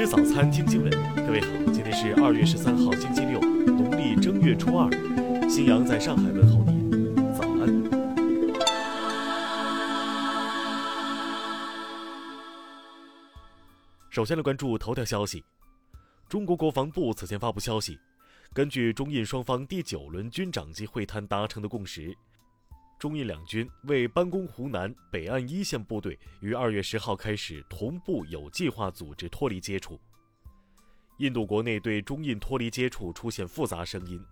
吃早餐，听新闻。各位好，今天是二月十三号，星期六，农历正月初二。新阳在上海问候您，早安。首先来关注头条消息。中国国防部此前发布消息，根据中印双方第九轮军长级会谈达成的共识。中印两军为班攻湖南北岸一线部队于二月十号开始同步有计划组织脱离接触。印度国内对中印脱离接触出现复杂声音。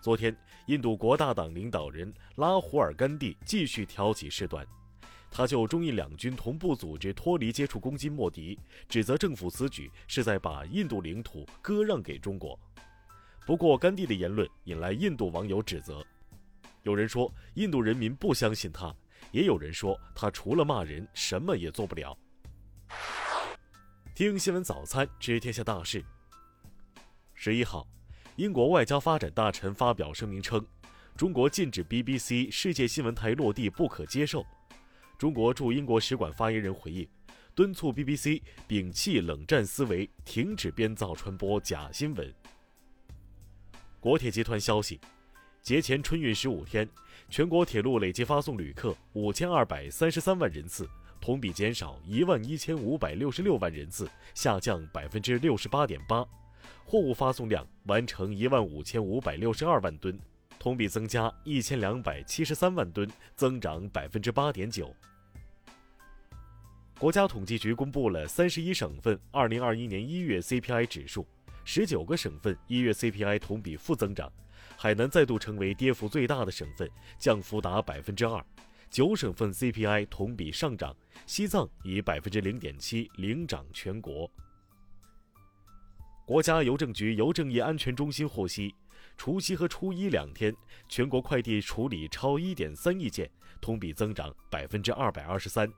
昨天，印度国大党领导人拉胡尔·甘地继续挑起事端，他就中印两军同步组织脱离接触攻击莫迪，指责政府此举是在把印度领土割让给中国。不过，甘地的言论引来印度网友指责。有人说印度人民不相信他，也有人说他除了骂人什么也做不了。听新闻早餐知天下大事。十一号，英国外交发展大臣发表声明称，中国禁止 BBC 世界新闻台落地不可接受。中国驻英国使馆发言人回应，敦促 BBC 摒弃冷战思维，停止编造传播假新闻。国铁集团消息。节前春运十五天，全国铁路累计发送旅客五千二百三十三万人次，同比减少一万一千五百六十六万人次，下降百分之六十八点八。货物发送量完成一万五千五百六十二万吨，同比增加一千两百七十三万吨，增长百分之八点九。国家统计局公布了三十一省份二零二一年一月 CPI 指数，十九个省份一月 CPI 同比负增长。海南再度成为跌幅最大的省份，降幅达百分之二。九省份 CPI 同比上涨，西藏以百分之零点七领涨全国。国家邮政局邮政业安全中心获悉，除夕和初一两天，全国快递处理超一点三亿件，同比增长百分之二百二十三。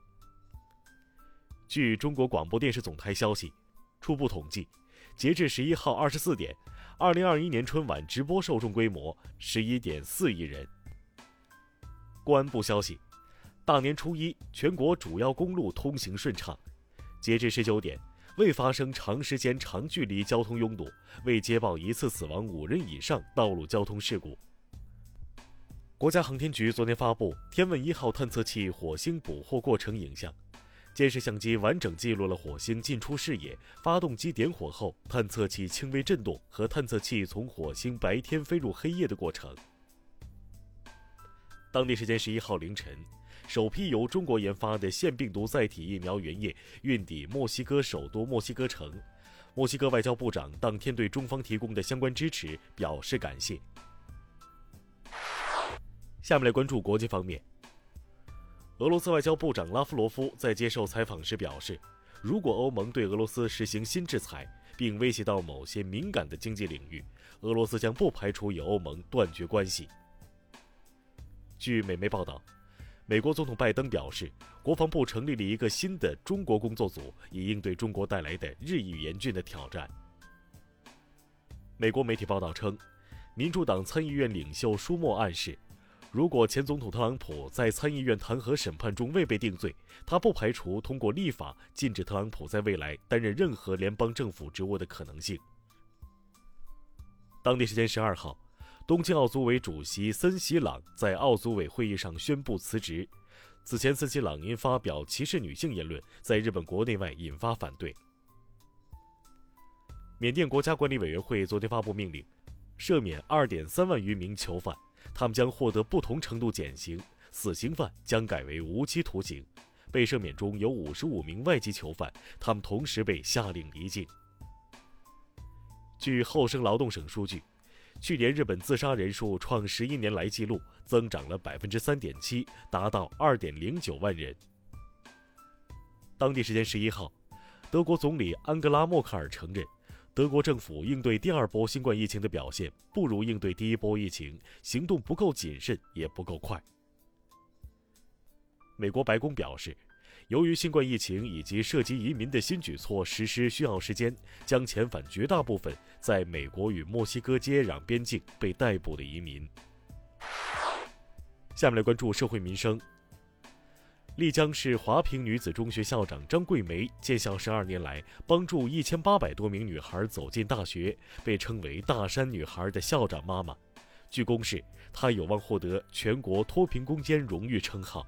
据中国广播电视总台消息，初步统计，截至十一号二十四点。二零二一年春晚直播受众规模十一点四亿人。公安部消息，大年初一全国主要公路通行顺畅，截至十九点，未发生长时间长距离交通拥堵，未接报一次死亡五人以上道路交通事故。国家航天局昨天发布天问一号探测器火星捕获过程影像。监视相机完整记录了火星进出视野、发动机点火后、探测器轻微震动和探测器从火星白天飞入黑夜的过程。当地时间十一号凌晨，首批由中国研发的腺病毒载体疫苗原液运抵墨西哥首都墨西哥城。墨西哥外交部长当天对中方提供的相关支持表示感谢。下面来关注国际方面。俄罗斯外交部长拉夫罗夫在接受采访时表示，如果欧盟对俄罗斯实行新制裁，并威胁到某些敏感的经济领域，俄罗斯将不排除与欧盟断绝关系。据美媒报道，美国总统拜登表示，国防部成立了一个新的中国工作组，以应对中国带来的日益严峻的挑战。美国媒体报道称，民主党参议院领袖舒默暗示。如果前总统特朗普在参议院弹劾审判中未被定罪，他不排除通过立法禁止特朗普在未来担任任何联邦政府职务的可能性。当地时间十二号，东京奥组委主席森喜朗在奥组委会议上宣布辞职。此前，森喜朗因发表歧视女性言论，在日本国内外引发反对。缅甸国家管理委员会昨天发布命令，赦免二点三万余名囚犯。他们将获得不同程度减刑，死刑犯将改为无期徒刑。被赦免中有五十五名外籍囚犯，他们同时被下令离境。据厚生劳动省数据，去年日本自杀人数创十一年来纪录，增长了百分之三点七，达到二点零九万人。当地时间十一号，德国总理安格拉·默克尔承认。德国政府应对第二波新冠疫情的表现不如应对第一波疫情，行动不够谨慎，也不够快。美国白宫表示，由于新冠疫情以及涉及移民的新举措实施需要时间，将遣返绝大部分在美国与墨西哥接壤边境被逮捕的移民。下面来关注社会民生。丽江市华坪女子中学校长张桂梅建校十二年来，帮助一千八百多名女孩走进大学，被称为“大山女孩”的校长妈妈。据公示，她有望获得全国脱贫攻坚荣誉称号。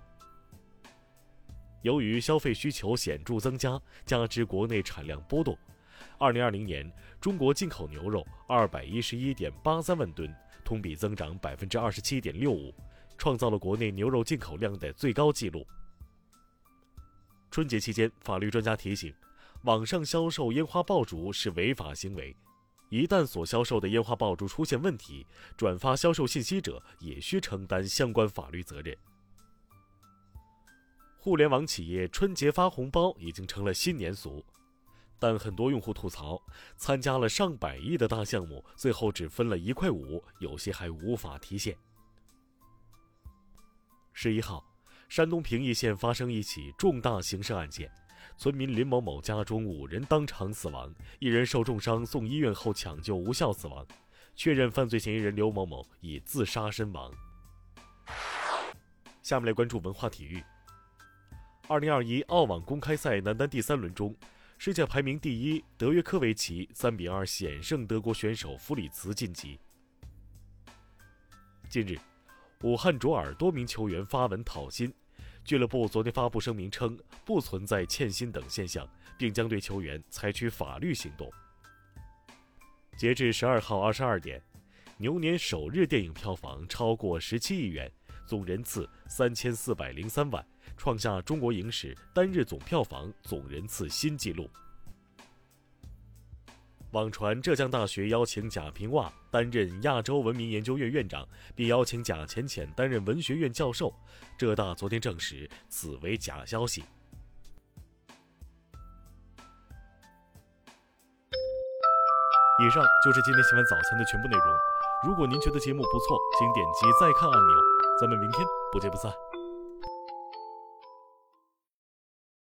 由于消费需求显著增加，加之国内产量波动，二零二零年中国进口牛肉二百一十一点八三万吨，同比增长百分之二十七点六五，创造了国内牛肉进口量的最高纪录。春节期间，法律专家提醒：网上销售烟花爆竹是违法行为，一旦所销售的烟花爆竹出现问题，转发销售信息者也需承担相关法律责任。互联网企业春节发红包已经成了新年俗，但很多用户吐槽，参加了上百亿的大项目，最后只分了一块五，有些还无法提现。十一号。山东平邑县发生一起重大刑事案件，村民林某某家中五人当场死亡，一人受重伤送医院后抢救无效死亡，确认犯罪嫌疑人刘某某已自杀身亡。下面来关注文化体育。二零二一澳网公开赛男单第三轮中，世界排名第一德约科维奇三比二险胜德国选手弗里茨晋级。近日。武汉卓尔多名球员发文讨薪，俱乐部昨天发布声明称，不存在欠薪等现象，并将对球员采取法律行动。截至十二号二十二点，牛年首日电影票房超过十七亿元，总人次三千四百零三万，创下中国影史单日总票房总人次新纪录。网传浙江大学邀请贾平凹担任亚洲文明研究院院长，并邀请贾浅浅担任文学院教授。浙大昨天证实此为假消息。以上就是今天新闻早餐的全部内容。如果您觉得节目不错，请点击再看按钮。咱们明天不见不散。